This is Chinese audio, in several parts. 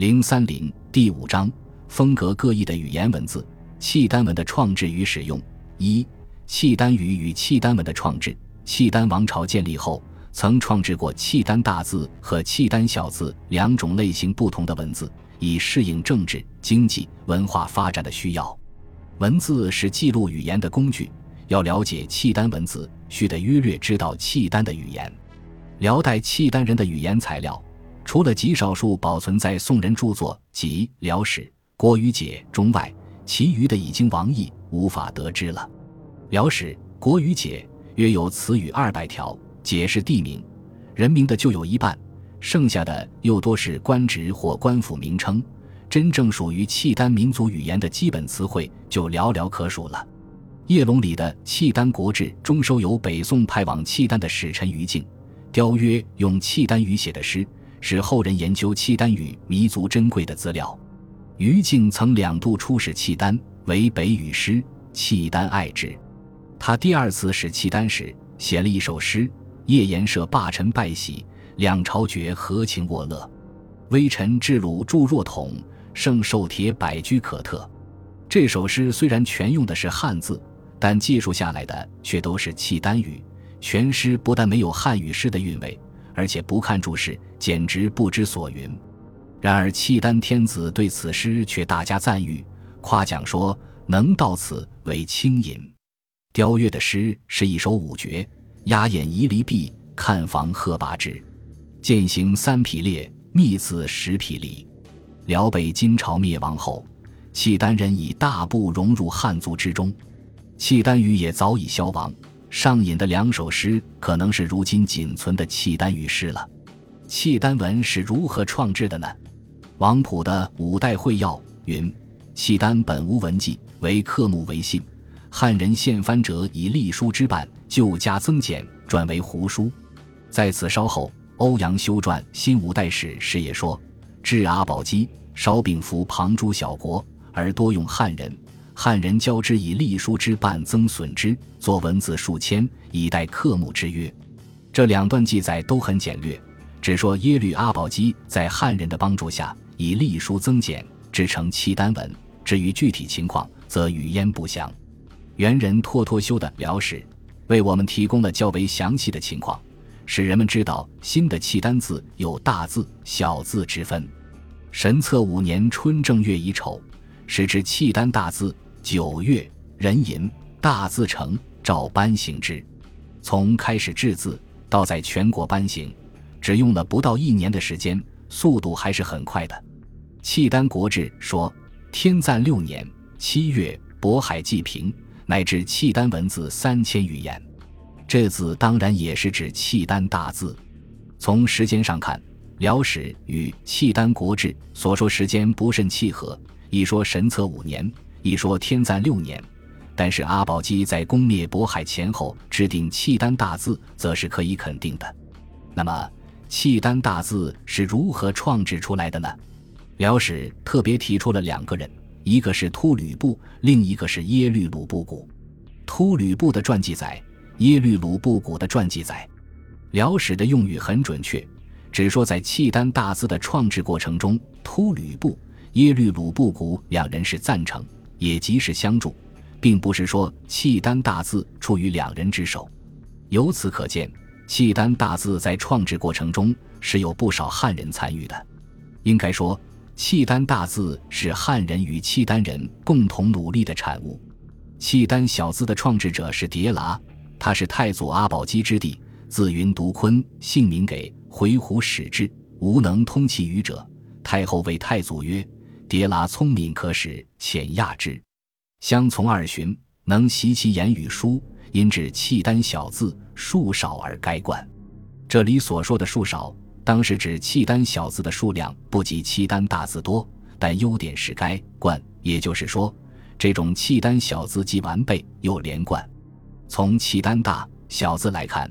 零三零第五章风格各异的语言文字契丹文的创制与使用一契丹语与契丹文的创制。契丹王朝建立后，曾创制过契丹大字和契丹小字两种类型不同的文字，以适应政治、经济、文化发展的需要。文字是记录语言的工具，要了解契丹文字，须得约略知道契丹的语言。辽代契丹人的语言材料，除了极少数保存在宋人著作及《辽史》《国语解》中外，其余的已经亡佚，无法得知了。《辽史》《国语解》约有词语二百条，解释地名、人名的就有一半，剩下的又多是官职或官府名称。真正属于契丹民族语言的基本词汇就寥寥可数了。叶龙里的《契丹国志》中收有北宋派往契丹的使臣于敬，雕约用契丹语写的诗，是后人研究契丹语弥足珍贵的资料。于敬曾两度出使契丹，为北语师，契丹爱之。他第二次使契丹时，写了一首诗：“夜宴设霸臣拜喜，两朝绝和情沃乐。微臣至鲁铸若统。”圣寿帖百居可特，这首诗虽然全用的是汉字，但记述下来的却都是契丹语。全诗不但没有汉语诗的韵味，而且不看注释，简直不知所云。然而契丹天子对此诗却大加赞誉，夸奖说能到此为清吟。雕月的诗是一首五绝：压眼夷离壁，看房鹤拔之，践行三匹列，密字十匹离。辽北金朝灭亡后，契丹人已大部融入汉族之中，契丹语也早已消亡。上引的两首诗可能是如今仅存的契丹语诗了。契丹文是如何创制的呢？王溥的《五代会要》云：“契丹本无文纪，为刻木为信。汉人献藩者以隶书之办，旧加增减，转为胡书。”在此稍后，欧阳修撰《新五代史》时也说：“至阿保机。”少禀服旁诸小国，而多用汉人。汉人交之以隶书之半增损之，作文字数千，以待刻木之约。这两段记载都很简略，只说耶律阿保机在汉人的帮助下，以隶书增减，制成契丹文。至于具体情况，则语焉不详。元人拓拓修的《辽史》，为我们提供了较为详细的情况，使人们知道新的契丹字有大字、小字之分。神策五年春正月乙丑，时至契丹大字。九月壬寅，大字成，照颁行之。从开始制字到在全国颁行，只用了不到一年的时间，速度还是很快的。契丹国志说：“天赞六年七月，渤海济平，乃至契丹文字三千余言。”这字当然也是指契丹大字。从时间上看。辽史与契丹国志所说时间不甚契合，一说神策五年，一说天赞六年。但是阿保机在攻灭渤海前后制定契丹大字，则是可以肯定的。那么，契丹大字是如何创制出来的呢？辽史特别提出了两个人，一个是突吕布，另一个是耶律鲁布古。突吕布的传记载，耶律鲁布古的传记载。辽史的用语很准确。只说在契丹大字的创制过程中，突吕布、耶律鲁布古两人是赞成，也即是相助，并不是说契丹大字出于两人之手。由此可见，契丹大字在创制过程中是有不少汉人参与的。应该说，契丹大字是汉人与契丹人共同努力的产物。契丹小字的创制者是迭剌，他是太祖阿保机之弟，字云独坤，姓名给。回鹘使之，无能通其语者。太后谓太祖曰：“迭剌聪明可使，遣亚之，相从二旬，能习其言语书。因至契丹小字数少而该冠。”这里所说的数少，当时指契丹小字的数量不及契丹大字多，但优点是该冠，也就是说，这种契丹小字既完备又连贯。从契丹大小字来看。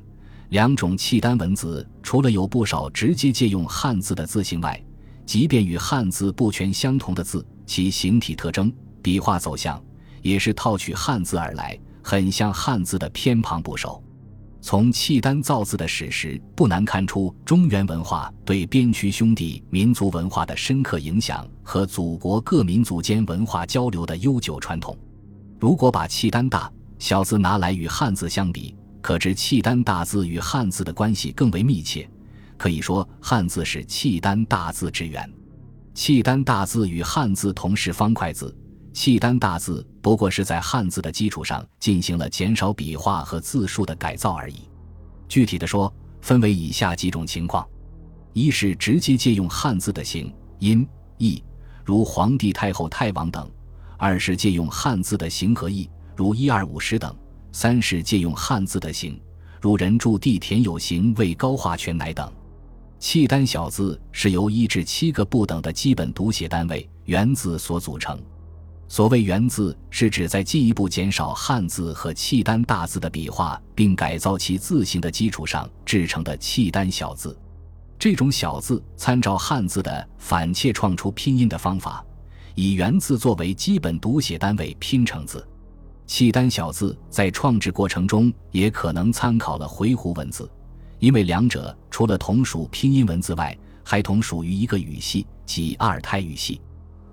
两种契丹文字除了有不少直接借用汉字的字形外，即便与汉字不全相同的字，其形体特征、笔画走向也是套取汉字而来，很像汉字的偏旁部首。从契丹造字的史实，不难看出中原文化对边区兄弟民族文化的深刻影响和祖国各民族间文化交流的悠久传统。如果把契丹大小字拿来与汉字相比，可知契丹大字与汉字的关系更为密切。可以说，汉字是契丹大字之源。契丹大字与汉字同是方块字，契丹大字不过是在汉字的基础上进行了减少笔画和字数的改造而已。具体的说，分为以下几种情况：一是直接借用汉字的形、音、义，如皇帝、太后、太王等；二是借用汉字的形和义，如一二五十等；三是借用汉字的形，如人柱地田有形为高画全乃等。契丹小字是由一至七个不等的基本读写单位元字所组成。所谓元字，是指在进一步减少汉字和契丹大字的笔画，并改造其字形的基础上制成的契丹小字。这种小字参照汉字的反切创出拼音的方法，以元字作为基本读写单位拼成字。契丹小字在创制过程中也可能参考了回鹘文字。因为两者除了同属拼音文字外，还同属于一个语系，即阿尔泰语系。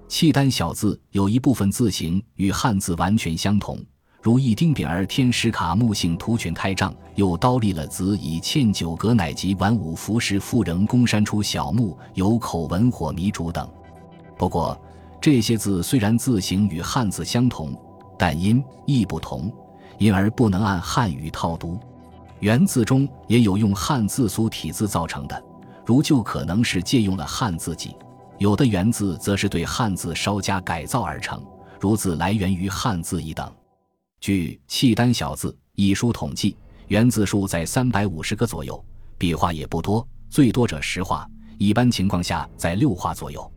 契丹小字有一部分字形与汉字完全相同，如一丁点儿天石卡木姓图犬胎杖，又刀立了子以欠九格乃及晚五服饰妇人公山出小木有口文火迷主等。不过，这些字虽然字形与汉字相同，但音义不同，因而不能按汉语套读。元字中也有用汉字俗体字造成的，如就可能是借用了汉字迹；有的元字则是对汉字稍加改造而成，如字来源于汉字一等。据契丹小字一书统计，元字数在三百五十个左右，笔画也不多，最多者十画，一般情况下在六画左右。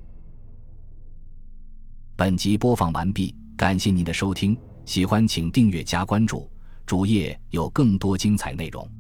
本集播放完毕，感谢您的收听，喜欢请订阅加关注。主页有更多精彩内容。